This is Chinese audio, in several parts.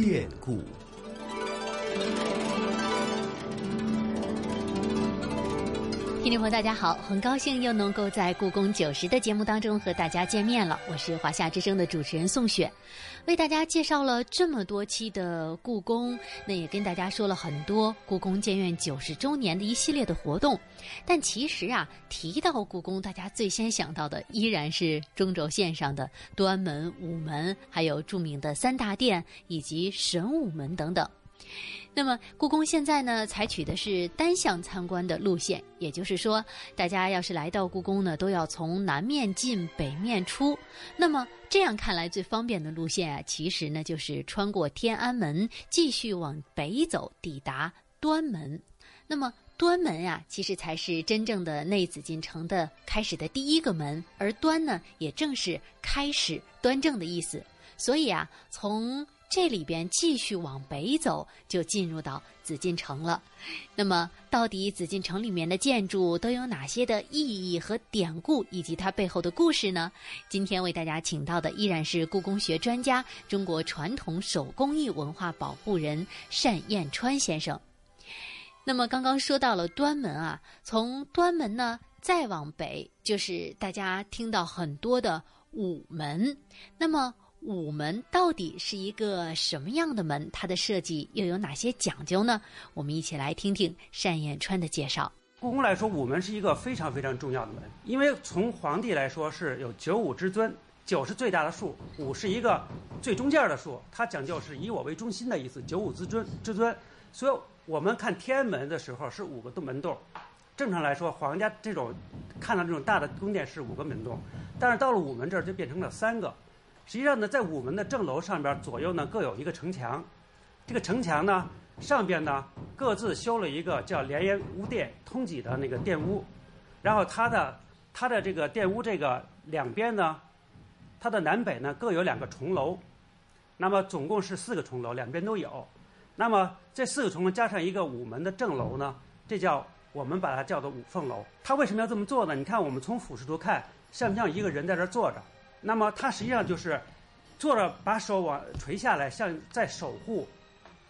变故。听众朋友，大家好，很高兴又能够在故宫九十的节目当中和大家见面了。我是华夏之声的主持人宋雪，为大家介绍了这么多期的故宫，那也跟大家说了很多故宫建院九十周年的一系列的活动。但其实啊，提到故宫，大家最先想到的依然是中轴线上的端门、午门，还有著名的三大殿以及神武门等等。那么，故宫现在呢，采取的是单向参观的路线，也就是说，大家要是来到故宫呢，都要从南面进，北面出。那么这样看来，最方便的路线啊，其实呢，就是穿过天安门，继续往北走，抵达端门。那么端门啊，其实才是真正的内紫禁城的开始的第一个门，而端呢，也正是开始端正的意思。所以啊，从这里边继续往北走，就进入到紫禁城了。那么，到底紫禁城里面的建筑都有哪些的意义和典故，以及它背后的故事呢？今天为大家请到的依然是故宫学专家、中国传统手工艺文化保护人单彦川先生。那么，刚刚说到了端门啊，从端门呢再往北，就是大家听到很多的午门。那么，午门到底是一个什么样的门？它的设计又有哪些讲究呢？我们一起来听听单彦川的介绍。故宫来说，午门是一个非常非常重要的门，因为从皇帝来说是有九五之尊，九是最大的数，五是一个最中间的数，它讲究是以我为中心的意思，九五之尊之尊。所以我们看天安门的时候是五个洞门洞，正常来说皇家这种看到这种大的宫殿是五个门洞，但是到了午门这儿就变成了三个。实际上呢，在午门的正楼上边左右呢各有一个城墙，这个城墙呢上边呢各自修了一个叫连延屋殿通脊的那个殿屋，然后它的它的这个殿屋这个两边呢，它的南北呢各有两个重楼，那么总共是四个重楼，两边都有。那么这四个重楼加上一个午门的正楼呢，这叫我们把它叫做五凤楼。它为什么要这么做呢？你看我们从俯视图看，像不像一个人在这坐着？那么它实际上就是坐着，把手往垂下来，像在守护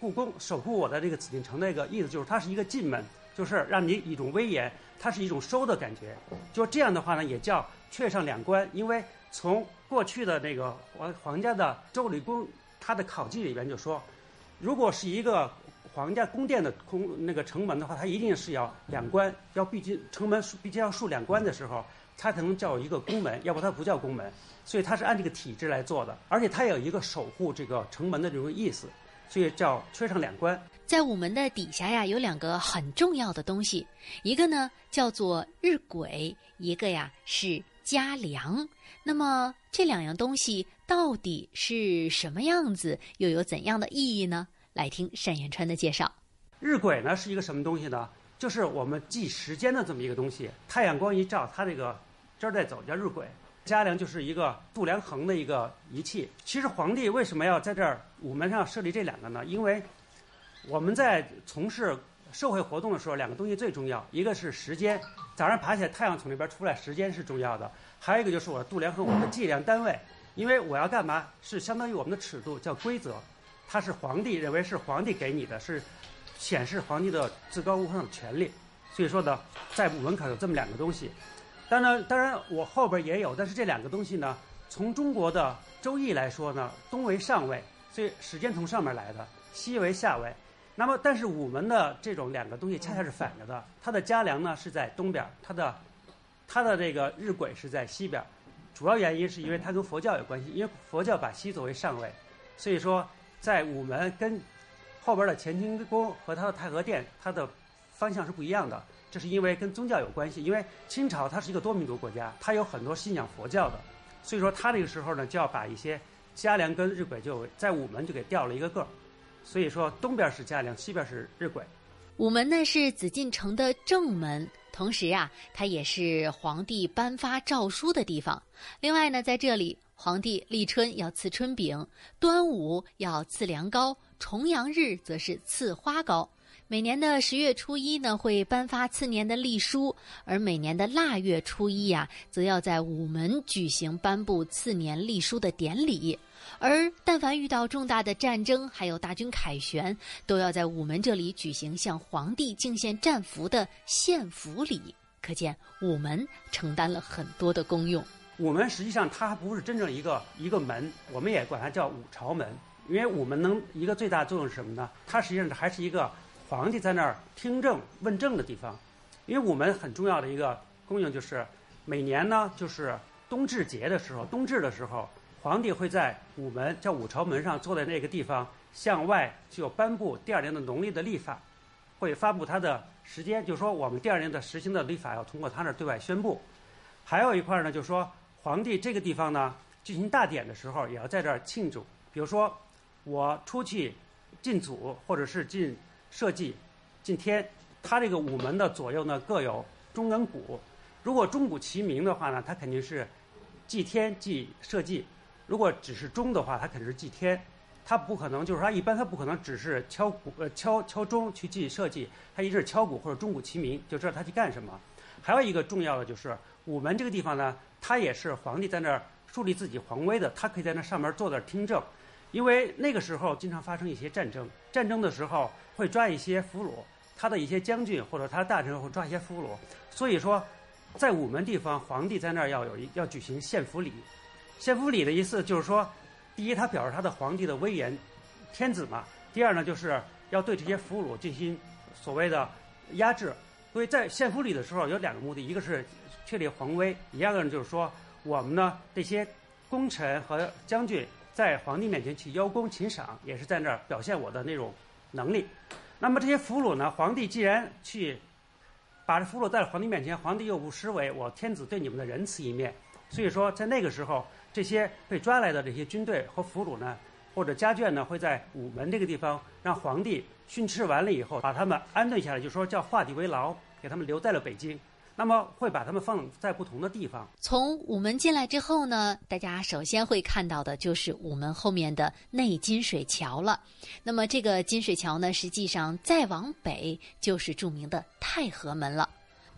故宫、守护我的这个紫禁城那个意思，就是它是一个进门，就是让你一种威严，它是一种收的感觉。就这样的话呢，也叫阙上两关，因为从过去的那个皇皇家的周礼宫，它的考记里边就说，如果是一个皇家宫殿的空那个城门的话，它一定是要两关，要毕竟城门毕竟要竖两关的时候。它可能叫一个宫门，要不它不叫宫门，所以它是按这个体制来做的，而且它有一个守护这个城门的这种意思，所以叫缺上两关。在午门的底下呀，有两个很重要的东西，一个呢叫做日晷，一个呀是嘉梁。那么这两样东西到底是什么样子，又有怎样的意义呢？来听单元川的介绍。日晷呢是一个什么东西呢？就是我们记时间的这么一个东西。太阳光一照，它这个。这儿在走叫日晷，嘉梁就是一个度量衡的一个仪器。其实皇帝为什么要在这儿午门上设立这两个呢？因为我们在从事社会活动的时候，两个东西最重要，一个是时间，早上爬起来太阳从那边出来，时间是重要的；还有一个就是我度量衡，我的计量单位，因为我要干嘛，是相当于我们的尺度叫规则，它是皇帝认为是皇帝给你的，是显示皇帝的至高无上的权利。所以说呢，在午门口有这么两个东西。当然，当然，我后边也有，但是这两个东西呢，从中国的周易来说呢，东为上位，所以时间从上面来的，西为下位。那么，但是午门的这种两个东西恰恰是反着的，它的嘉梁呢是在东边，它的它的这个日晷是在西边。主要原因是因为它跟佛教有关系，因为佛教把西作为上位，所以说在午门跟后边的乾清宫和它的太和殿，它的方向是不一样的。这是因为跟宗教有关系，因为清朝它是一个多民族国家，它有很多信仰佛教的，所以说它这个时候呢就要把一些嘉梁跟日晷就在午门就给调了一个个儿，所以说东边是嘉梁，西边是日晷。午门呢是紫禁城的正门，同时啊它也是皇帝颁发诏书的地方。另外呢在这里，皇帝立春要赐春饼，端午要赐凉糕，重阳日则是赐花糕。每年的十月初一呢，会颁发次年的历书；而每年的腊月初一呀，则要在午门举行颁布次年历书的典礼。而但凡遇到重大的战争，还有大军凯旋，都要在午门这里举行向皇帝敬献战俘的献俘礼。可见午门承担了很多的功用。午门实际上它还不是真正一个一个门，我们也管它叫午朝门。因为午门能一个最大作用是什么呢？它实际上还是一个皇帝在那儿听政问政的地方。因为午门很重要的一个功用就是，每年呢就是冬至节的时候，冬至的时候，皇帝会在午门叫午朝门上坐在那个地方，向外就颁布第二年的农历的历法，会发布他的时间，就是说我们第二年的实行的历法要通过他那儿对外宣布。还有一块呢，就是说皇帝这个地方呢进行大典的时候，也要在这儿庆祝，比如说。我出去进祖，或者是进社稷、进天，它这个午门的左右呢各有钟跟鼓。如果钟鼓齐鸣的话呢，它肯定是祭天祭社稷；如果只是钟的话，它肯定是祭天。它不可能就是说，一般它不可能只是敲鼓呃敲敲钟去祭社稷，它一直是敲鼓或者钟鼓齐鸣，就知道他去干什么。还有一个重要的就是午门这个地方呢，它也是皇帝在那儿树立自己皇威的，他可以在那上面坐那儿听政。因为那个时候经常发生一些战争，战争的时候会抓一些俘虏，他的一些将军或者他的大臣会抓一些俘虏，所以说，在午门地方，皇帝在那儿要有一要举行献俘礼。献俘礼的意思就是说，第一，他表示他的皇帝的威严，天子嘛；第二呢，就是要对这些俘虏进行所谓的压制。所以在献俘礼的时候有两个目的，一个是确立皇威，第二个呢就是说我们呢这些功臣和将军。在皇帝面前去邀功请赏，也是在那儿表现我的那种能力。那么这些俘虏呢？皇帝既然去把这俘虏带到皇帝面前，皇帝又不失为我天子对你们的仁慈一面。所以说，在那个时候，这些被抓来的这些军队和俘虏呢，或者家眷呢，会在午门这个地方让皇帝训斥完了以后，把他们安顿下来，就说叫画地为牢，给他们留在了北京。那么会把它们放在不同的地方。从午门进来之后呢，大家首先会看到的就是午门后面的内金水桥了。那么这个金水桥呢，实际上再往北就是著名的太和门了。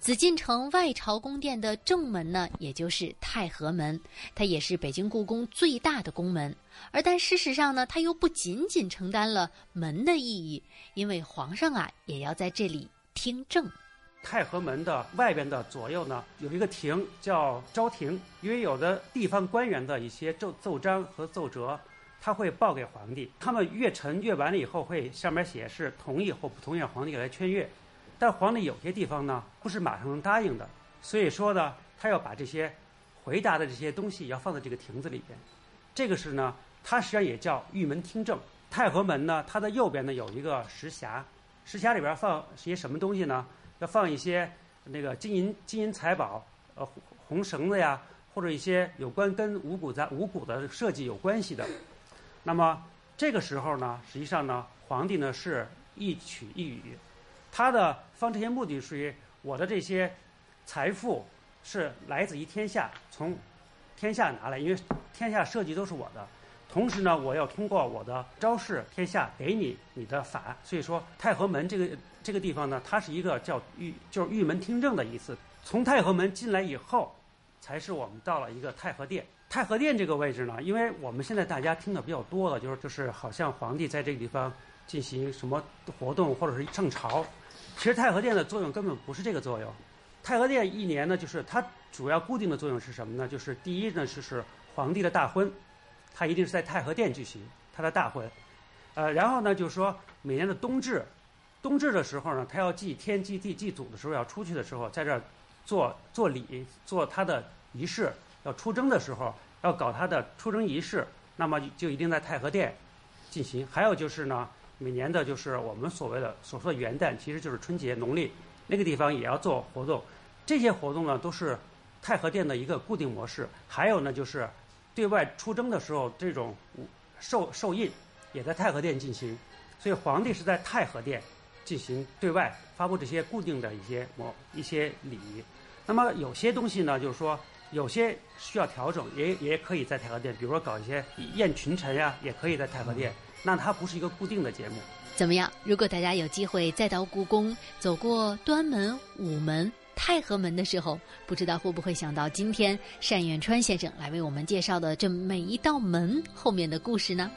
紫禁城外朝宫殿的正门呢，也就是太和门，它也是北京故宫最大的宫门。而但事实上呢，它又不仅仅承担了门的意义，因为皇上啊也要在这里听政。太和门的外边的左右呢，有一个亭叫昭亭，因为有的地方官员的一些奏奏章和奏折，他会报给皇帝，他们阅陈阅完了以后，会上面写是同意或不同意皇帝来圈阅，但皇帝有些地方呢，不是马上能答应的，所以说呢，他要把这些回答的这些东西要放在这个亭子里边，这个是呢，它实际上也叫御门听政。太和门呢，它的右边呢有一个石匣，石匣里边放些什么东西呢？要放一些那个金银金银财宝，呃，红绳子呀，或者一些有关跟五谷杂五谷的设计有关系的。那么这个时候呢，实际上呢，皇帝呢是一曲一语，他的放这些目的是于我的这些财富是来自于天下，从天下拿来，因为天下设计都是我的。同时呢，我要通过我的昭示天下给你你的法，所以说太和门这个这个地方呢，它是一个叫玉就是玉门听政的意思。从太和门进来以后，才是我们到了一个太和殿。太和殿这个位置呢，因为我们现在大家听的比较多了，就是就是好像皇帝在这个地方进行什么活动或者是上朝，其实太和殿的作用根本不是这个作用。太和殿一年呢，就是它主要固定的作用是什么呢？就是第一呢，就是皇帝的大婚。他一定是在太和殿举行他的大婚，呃，然后呢，就是说每年的冬至，冬至的时候呢，他要祭天、祭地、祭祖的时候，要出去的时候，在这儿做做礼，做他的仪式。要出征的时候，要搞他的出征仪式，那么就一定在太和殿进行。还有就是呢，每年的就是我们所谓的所说的元旦，其实就是春节农历那个地方也要做活动。这些活动呢，都是太和殿的一个固定模式。还有呢，就是。对外出征的时候，这种受受印也在太和殿进行，所以皇帝是在太和殿进行对外发布这些固定的一些某一些礼仪。那么有些东西呢，就是说有些需要调整，也也可以在太和殿，比如说搞一些宴群臣呀，也可以在太和殿。那它不是一个固定的节目。怎么样？如果大家有机会再到故宫，走过端门、午门。太和门的时候，不知道会不会想到今天单远川先生来为我们介绍的这每一道门后面的故事呢？